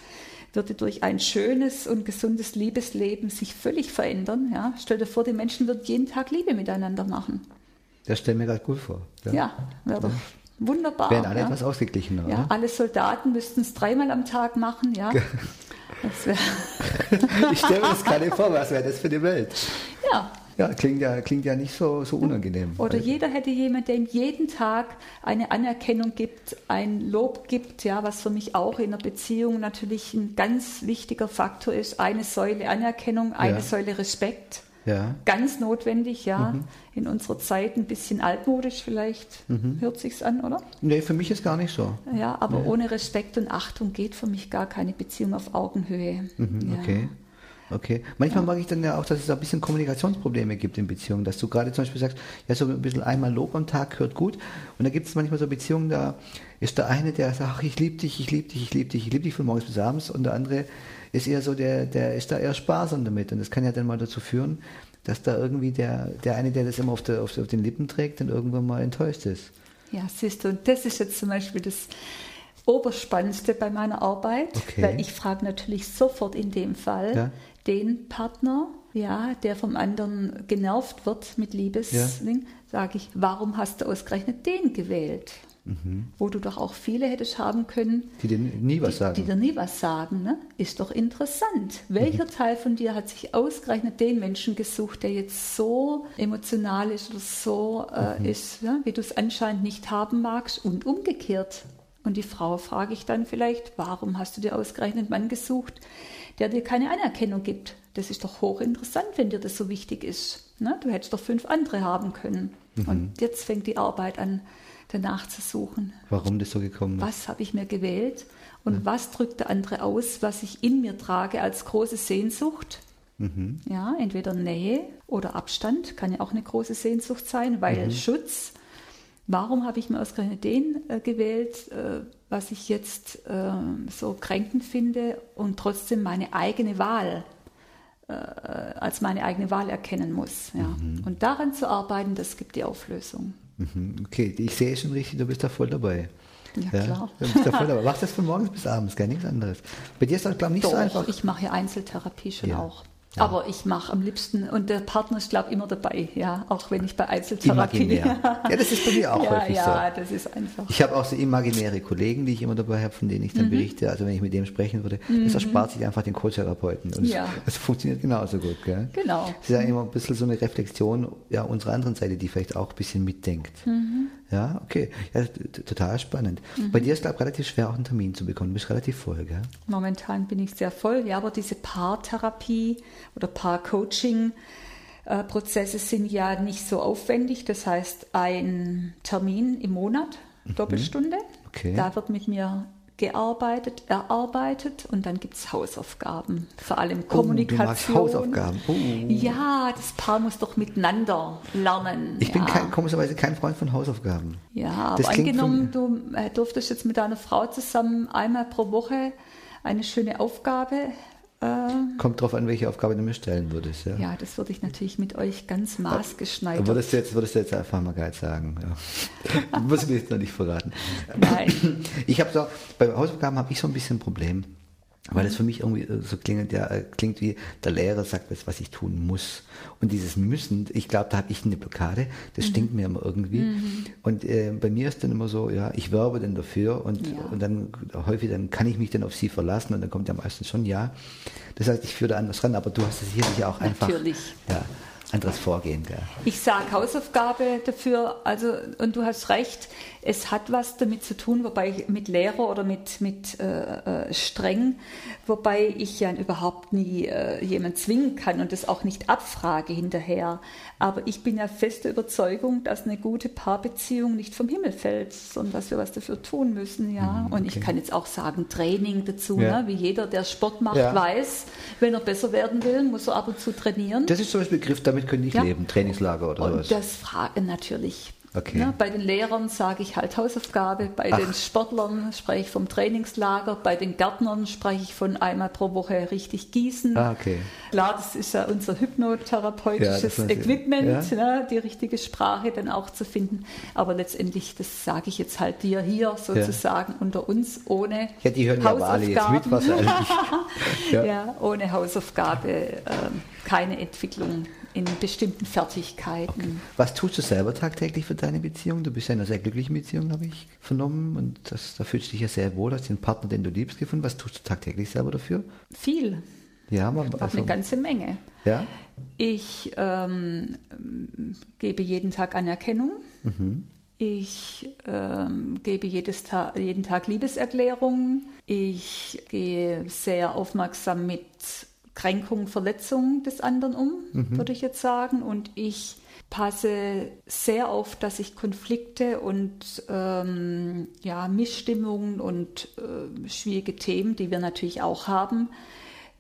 würde durch ein schönes und gesundes Liebesleben sich völlig verändern. Ja? Stell dir vor, die Menschen würden jeden Tag Liebe miteinander machen. Das stelle mir gerade gut vor. Ja, ja wäre doch ja. wunderbar. Wären alle ja. etwas ausgeglichener. Ja, alle Soldaten müssten es dreimal am Tag machen. Ja. ich stelle mir das gerade vor, was wäre das für die Welt? Ja, ja, klingt ja, klingt ja nicht so, so unangenehm. Oder jeder hätte jemanden, der ihm jeden Tag eine Anerkennung gibt, ein Lob gibt, ja, was für mich auch in einer Beziehung natürlich ein ganz wichtiger Faktor ist. Eine Säule Anerkennung, eine ja. Säule Respekt. Ja. Ganz notwendig, ja. Mhm. In unserer Zeit ein bisschen altmodisch vielleicht, mhm. hört sich's an, oder? Nee, für mich ist gar nicht so. Ja, aber nee. ohne Respekt und Achtung geht für mich gar keine Beziehung auf Augenhöhe. Mhm, ja. Okay. Okay. Manchmal ja. mag ich dann ja auch, dass es ein bisschen Kommunikationsprobleme gibt in Beziehungen, dass du gerade zum Beispiel sagst, ja, so ein bisschen einmal Lob am Tag hört gut. Und da gibt es manchmal so Beziehungen, da ist der eine, der sagt, ach, ich liebe dich, ich liebe dich, ich liebe dich, ich liebe dich von morgens bis abends. Und der andere ist eher so, der, der ist da eher sparsam damit. Und das kann ja dann mal dazu führen, dass da irgendwie der, der eine, der das immer auf, der, auf, auf den Lippen trägt, dann irgendwann mal enttäuscht ist. Ja, siehst du, und das ist jetzt zum Beispiel das Oberspannendste bei meiner Arbeit, okay. weil ich frage natürlich sofort in dem Fall, ja den Partner, ja, der vom anderen genervt wird mit Liebesding, ja. sage ich, warum hast du ausgerechnet den gewählt? Mhm. Wo du doch auch viele hättest haben können, die dir nie was sagen. Die, die dir nie was sagen, ne? Ist doch interessant. Welcher mhm. Teil von dir hat sich ausgerechnet den Menschen gesucht, der jetzt so emotional ist oder so äh, mhm. ist, ja? wie du es anscheinend nicht haben magst und umgekehrt. Und die Frau frage ich dann vielleicht, warum hast du dir ausgerechnet einen Mann gesucht, der dir keine Anerkennung gibt? Das ist doch hochinteressant, wenn dir das so wichtig ist. Ne? Du hättest doch fünf andere haben können. Mhm. Und jetzt fängt die Arbeit an, danach zu suchen. Warum das so gekommen ist. Was habe ich mir gewählt und ja. was drückt der andere aus, was ich in mir trage als große Sehnsucht? Mhm. Ja, entweder Nähe oder Abstand kann ja auch eine große Sehnsucht sein, weil mhm. Schutz warum habe ich mir ausgerechnet den äh, gewählt, äh, was ich jetzt äh, so kränkend finde und trotzdem meine eigene Wahl äh, als meine eigene Wahl erkennen muss. Ja. Mhm. Und daran zu arbeiten, das gibt die Auflösung. Mhm. Okay, ich sehe schon richtig, du bist da voll dabei. Ja, ja klar. Du bist da voll dabei. Machst das von morgens bis abends, gar nichts anderes. Bei dir ist das, glaube ich, nicht Doch, so einfach. ich mache ja Einzeltherapie schon ja. auch. Ja. Aber ich mache am liebsten, und der Partner ist, glaube ich, immer dabei, ja, auch wenn ich bei Einzeltherapie. Imaginär. ja, das ist bei mir auch ja, häufig ja, so. Ja, das ist einfach. Ich habe auch so imaginäre Kollegen, die ich immer dabei habe, von denen ich dann mhm. berichte. Also wenn ich mit dem sprechen würde, mhm. das erspart sich einfach den Co-Therapeuten. Und ja. das, funktioniert genauso gut. Gell? Genau. Es ist ja immer ein bisschen so eine Reflexion ja, unserer anderen Seite, die vielleicht auch ein bisschen mitdenkt. Mhm. Ja, okay. Ja, total spannend. Mhm. Bei dir ist es, glaube ich, relativ schwer, auch einen Termin zu bekommen. Du bist relativ voll, gell? Momentan bin ich sehr voll, ja, aber diese Paartherapie oder Paarcoaching äh, Prozesse sind ja nicht so aufwendig. Das heißt, ein Termin im Monat, mhm. Doppelstunde. Okay. Da wird mit mir gearbeitet, erarbeitet und dann gibt es Hausaufgaben. Vor allem Kommunikation. Oh, Hausaufgaben. Oh. Ja, das Paar muss doch miteinander lernen. Ich ja. bin kein, komischerweise kein Freund von Hausaufgaben. Ja, aber angenommen, du äh, durftest jetzt mit deiner Frau zusammen einmal pro Woche eine schöne Aufgabe Kommt drauf an, welche Aufgabe du mir stellen würdest. Ja, ja das würde ich natürlich mit euch ganz maßgeschneidert. Würdest du jetzt, würdest du jetzt einfach mal geil sagen? Ja. Muss ich mir jetzt noch nicht verraten. Nein. Ich habe so, bei Hausaufgaben habe ich so ein bisschen ein Problem. Weil es für mich irgendwie äh, so klingt, ja, äh, klingt wie der Lehrer sagt das, was ich tun muss. Und dieses Müssen, ich glaube, da habe ich eine Blockade, das mhm. stinkt mir immer irgendwie. Mhm. Und äh, bei mir ist dann immer so, ja, ich werbe dann dafür und, ja. und dann häufig, dann kann ich mich dann auf sie verlassen und dann kommt ja meistens schon ja. Das heißt, ich führe da anders ran, aber du hast es hier sicher auch einfach. Natürlich. Ja, anderes Vorgehen. Gell? Ich sage Hausaufgabe dafür, also und du hast recht, es hat was damit zu tun, wobei mit Lehrer oder mit, mit äh, äh, streng, wobei ich ja überhaupt nie äh, jemand zwingen kann und das auch nicht abfrage hinterher. Aber ich bin ja feste Überzeugung, dass eine gute Paarbeziehung nicht vom Himmel fällt, sondern dass wir was dafür tun müssen, ja. Mhm, okay. Und ich kann jetzt auch sagen, Training dazu, ja. ne? wie jeder, der Sport macht, ja. weiß, wenn er besser werden will, muss er ab und zu trainieren. Das ist zum Beispiel ein Begriff, damit könnte ich ja. leben, Trainingslager oder und was? Das fragen natürlich Okay. Ja, bei den Lehrern sage ich halt Hausaufgabe, bei Ach. den Sportlern spreche ich vom Trainingslager, bei den Gärtnern spreche ich von einmal pro Woche richtig gießen. Ah, okay. Klar, das ist ja unser hypnotherapeutisches ja, Equipment, ja. ne, die richtige Sprache dann auch zu finden. Aber letztendlich, das sage ich jetzt halt dir hier sozusagen unter uns, ohne Ja, die hören ja alle jetzt mit, was eigentlich. ja. ohne Hausaufgabe äh, keine Entwicklung in bestimmten Fertigkeiten. Okay. Was tust du selber tagtäglich für deine Beziehung? Du bist ja in einer sehr glücklichen Beziehung, habe ich vernommen. Und das, da fühlst du dich ja sehr wohl, hast den Partner, den du liebst, gefunden. Was tust du tagtäglich selber dafür? Viel. Ja, aber also, eine ganze Menge. Ja? Ich ähm, gebe jeden Tag Anerkennung. Mhm. Ich ähm, gebe jedes Ta jeden Tag Liebeserklärungen. Ich gehe sehr aufmerksam mit Kränkung, Verletzung des anderen um, mhm. würde ich jetzt sagen. Und ich passe sehr auf, dass ich Konflikte und ähm, ja, Missstimmungen und äh, schwierige Themen, die wir natürlich auch haben,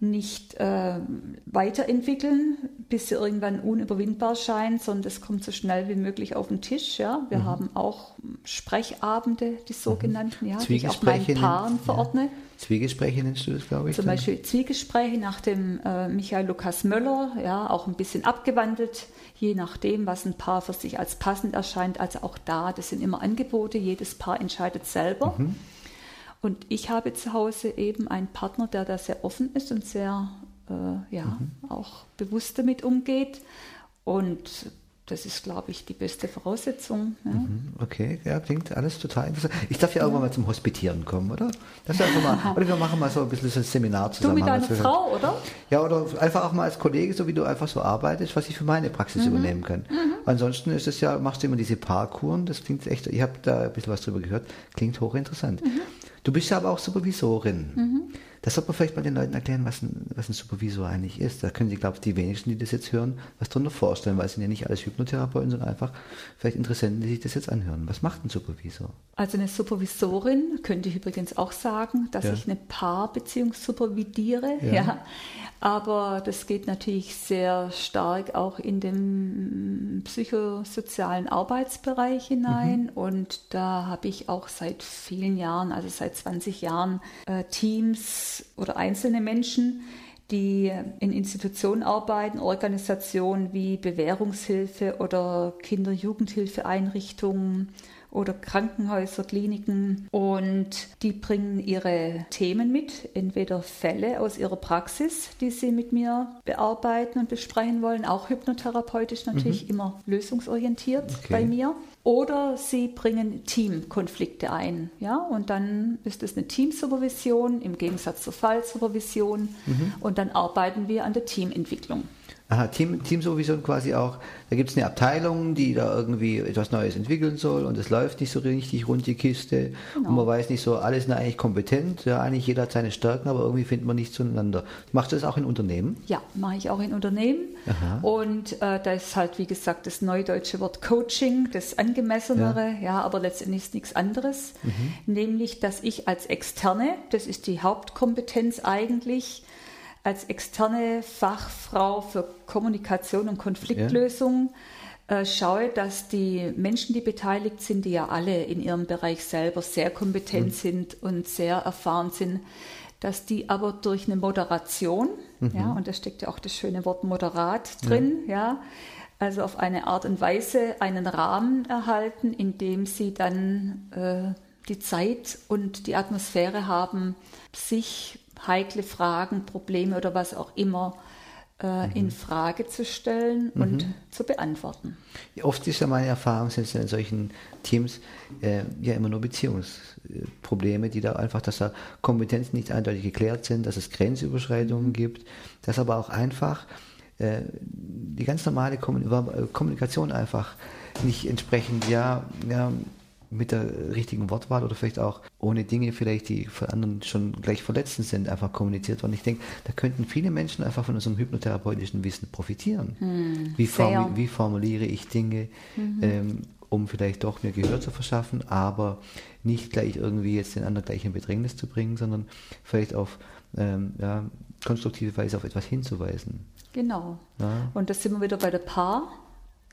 nicht äh, weiterentwickeln, bis sie irgendwann unüberwindbar scheinen, sondern das kommt so schnell wie möglich auf den Tisch. Ja. Wir mhm. haben auch Sprechabende, die sogenannten, ja, die ich auch meinen Paaren verordne. Ja. Zwiegespräche nennst du das, glaube ich. Zum dann? Beispiel Zwiegespräche nach dem äh, Michael Lukas Möller, ja, auch ein bisschen abgewandelt, je nachdem, was ein Paar für sich als passend erscheint. Also auch da, das sind immer Angebote, jedes Paar entscheidet selber. Mhm. Und ich habe zu Hause eben einen Partner, der da sehr offen ist und sehr äh, ja, mhm. auch bewusst damit umgeht. Und das ist, glaube ich, die beste Voraussetzung. Ja. Mhm, okay, ja, klingt alles total interessant. Ich darf ja irgendwann mal zum Hospitieren kommen, oder? Das einfach mal, oder wir machen mal so ein bisschen so ein Seminar zusammen. Du mit deiner Frau, oder? Ja, oder einfach auch mal als Kollege, so wie du einfach so arbeitest, was ich für meine Praxis mhm. übernehmen kann. Mhm. Ansonsten ist es ja, machst du immer diese Parkuren, das klingt echt, ich habe da ein bisschen was drüber gehört, klingt hochinteressant. Mhm. Du bist ja aber auch Supervisorin. Mhm. Das sollte man vielleicht mal den Leuten erklären, was ein, was ein Supervisor eigentlich ist. Da können Sie, glaube ich, die wenigsten, die das jetzt hören, was darunter vorstellen, weil es sind ja nicht alles Hypnotherapeuten, sondern einfach vielleicht Interessenten, die sich das jetzt anhören. Was macht ein Supervisor? Also eine Supervisorin könnte ich übrigens auch sagen, dass ja. ich eine Paarbeziehung supervidiere. Ja. ja. Aber das geht natürlich sehr stark auch in den psychosozialen Arbeitsbereich hinein. Mhm. Und da habe ich auch seit vielen Jahren, also seit 20 Jahren, äh, Oder einzelne Menschen, die in Institutionen arbeiten, Organisationen wie Bewährungshilfe oder Kinder-Jugendhilfeeinrichtungen oder Krankenhäuser, Kliniken und die bringen ihre Themen mit, entweder Fälle aus ihrer Praxis, die sie mit mir bearbeiten und besprechen wollen, auch hypnotherapeutisch natürlich mhm. immer lösungsorientiert okay. bei mir. Oder sie bringen Teamkonflikte ein, ja, und dann ist es eine Teamsupervision im Gegensatz zur Fallsupervision mhm. und dann arbeiten wir an der Teamentwicklung. Aha, Team, Team sowieso quasi auch, da gibt es eine Abteilung, die da irgendwie etwas Neues entwickeln soll und es läuft nicht so richtig rund die Kiste genau. und man weiß nicht so, alle sind eigentlich kompetent, ja, eigentlich jeder hat seine Stärken, aber irgendwie findet man nicht zueinander. Machst du das auch in Unternehmen? Ja, mache ich auch in Unternehmen Aha. und äh, da ist halt, wie gesagt, das neudeutsche Wort Coaching, das angemessenere, ja, ja aber letztendlich ist nichts anderes, mhm. nämlich, dass ich als Externe, das ist die Hauptkompetenz eigentlich, als externe Fachfrau für Kommunikation und Konfliktlösung ja. äh, schaue, dass die Menschen, die beteiligt sind, die ja alle in ihrem Bereich selber sehr kompetent mhm. sind und sehr erfahren sind, dass die aber durch eine Moderation, mhm. ja, und da steckt ja auch das schöne Wort moderat drin, ja, ja also auf eine Art und Weise einen Rahmen erhalten, in dem sie dann äh, die Zeit und die Atmosphäre haben, sich heikle Fragen, Probleme oder was auch immer äh, mhm. in Frage zu stellen mhm. und zu beantworten. Oft ist ja meine Erfahrung, sind in solchen Teams äh, ja immer nur Beziehungsprobleme, die da einfach, dass da Kompetenzen nicht eindeutig geklärt sind, dass es Grenzüberschreitungen mhm. gibt, dass aber auch einfach äh, die ganz normale Kommunikation einfach nicht entsprechend, ja, ja mit der richtigen Wortwahl oder vielleicht auch ohne Dinge vielleicht, die von anderen schon gleich verletzend sind, einfach kommuniziert worden. Ich denke, da könnten viele Menschen einfach von unserem hypnotherapeutischen Wissen profitieren. Hm, wie, formu wie, formuliere ich Dinge, mhm. ähm, um vielleicht doch mir Gehör zu verschaffen, aber nicht gleich irgendwie jetzt den anderen gleich in Bedrängnis zu bringen, sondern vielleicht auf ähm, ja, konstruktive Weise auf etwas hinzuweisen. Genau. Ja. Und das sind wir wieder bei der Paar.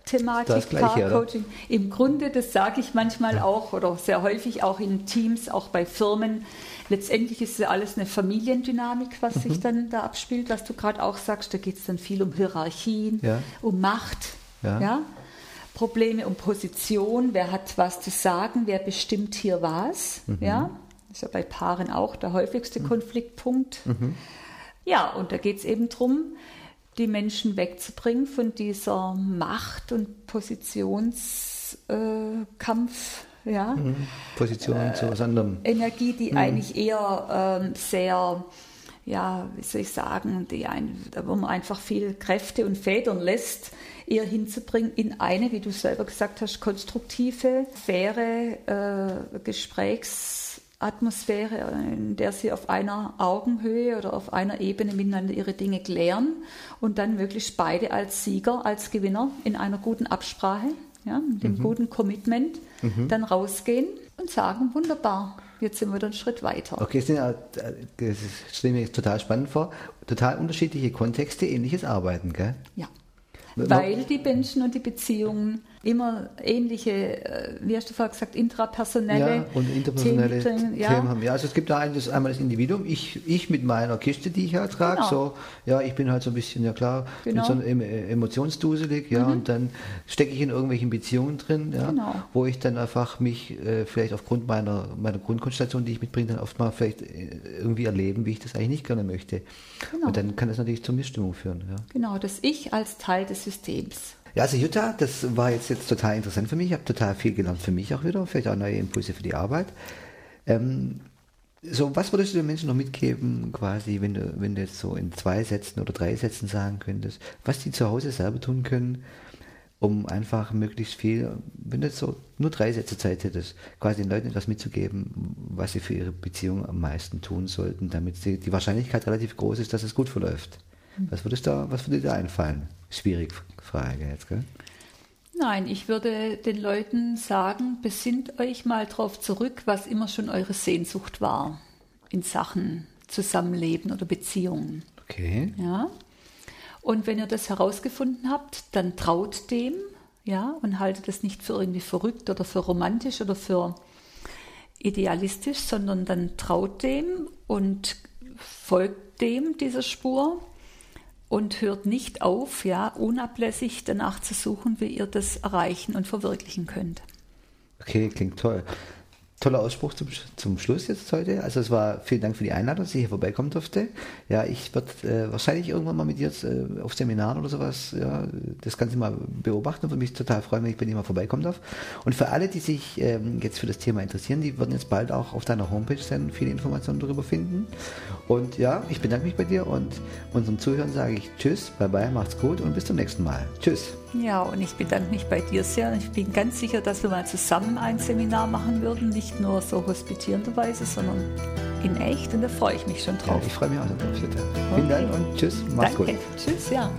Thematik, Paar-Coaching. Im Grunde, das sage ich manchmal ja. auch oder sehr häufig auch in Teams, auch bei Firmen. Letztendlich ist es alles eine Familiendynamik, was mhm. sich dann da abspielt, was du gerade auch sagst. Da geht es dann viel um Hierarchien, ja. um Macht, ja. ja. Probleme um Position. Wer hat was zu sagen? Wer bestimmt hier was? Mhm. Ja, ist ja bei Paaren auch der häufigste mhm. Konfliktpunkt. Mhm. Ja, und da geht es eben darum, die Menschen wegzubringen von dieser Macht- und Positionskampf. Äh, ja. Mhm. Position zu was anderem. Energie, die mhm. eigentlich eher äh, sehr, ja, wie soll ich sagen, die ein, wo man einfach viel Kräfte und Federn lässt, eher hinzubringen in eine, wie du selber gesagt hast, konstruktive, faire äh, Gesprächs- Atmosphäre, in der sie auf einer Augenhöhe oder auf einer Ebene miteinander ihre Dinge klären und dann möglichst beide als Sieger, als Gewinner in einer guten Absprache, ja, mit dem mhm. guten Commitment mhm. dann rausgehen und sagen, wunderbar, jetzt sind wir dann einen Schritt weiter. Okay, das, stelle ich mir total spannend vor. Total unterschiedliche Kontexte, ähnliches Arbeiten, gell? Ja. Weil die Menschen und die Beziehungen immer ähnliche, äh, wie hast du vorher gesagt, intrapersonelle ja, und interpersonelle Themen, Themen ja. haben. Ja, also es gibt da eines, einmal das Individuum, ich, ich mit meiner Kiste, die ich halt trage, genau. so, ja, ich bin halt so ein bisschen, ja klar, genau. so emotionsduselig, ja, mhm. und dann stecke ich in irgendwelchen Beziehungen drin, ja, genau. wo ich dann einfach mich äh, vielleicht aufgrund meiner, meiner Grundkonstellation, die ich mitbringe, dann oft mal vielleicht äh, irgendwie erleben, wie ich das eigentlich nicht gerne möchte. Genau. Und dann kann das natürlich zur Missstimmung führen. Ja. Genau, das Ich als Teil des Systems. Ja, also Jutta, das war jetzt, jetzt total interessant für mich. Ich habe total viel gelernt für mich auch wieder, vielleicht auch neue Impulse für die Arbeit. Ähm, so, was würdest du den Menschen noch mitgeben, quasi, wenn du, wenn du jetzt so in zwei Sätzen oder drei Sätzen sagen könntest, was die zu Hause selber tun können, um einfach möglichst viel, wenn du so nur drei Sätze Zeit hättest, quasi den Leuten etwas mitzugeben, was sie für ihre Beziehung am meisten tun sollten, damit sie, die Wahrscheinlichkeit relativ groß ist, dass es gut verläuft. Was würdest da, was würde dir da einfallen? Schwierig Frage jetzt, gell? Nein, ich würde den Leuten sagen, besinnt euch mal darauf zurück, was immer schon eure Sehnsucht war in Sachen Zusammenleben oder Beziehungen. Okay. Ja. Und wenn ihr das herausgefunden habt, dann traut dem, ja, und haltet das nicht für irgendwie verrückt oder für romantisch oder für idealistisch, sondern dann traut dem und folgt dem dieser Spur und hört nicht auf, ja, unablässig danach zu suchen, wie ihr das erreichen und verwirklichen könnt. Okay, klingt toll. Toller Ausspruch zum, zum Schluss jetzt heute. Also es war vielen Dank für die Einladung, dass ich hier vorbeikommen durfte. Ja, ich werde äh, wahrscheinlich irgendwann mal mit dir äh, auf Seminaren oder sowas ja, das Ganze mal beobachten und würde mich total freuen, wenn ich bei dir mal vorbeikommen darf. Und für alle, die sich ähm, jetzt für das Thema interessieren, die werden jetzt bald auch auf deiner Homepage dann viele Informationen darüber finden. Und ja, ich bedanke mich bei dir und unserem Zuhören sage ich Tschüss, bye bye, macht's gut und bis zum nächsten Mal. Tschüss. Ja, und ich bedanke mich bei dir sehr. Ich bin ganz sicher, dass wir mal zusammen ein Seminar machen würden, nicht nur so hospitierenderweise, sondern in echt. Und da freue ich mich schon drauf. Ja, ich freue mich auch drauf. Okay. Vielen Dank und tschüss. Mach's Danke. gut. Tschüss, ja.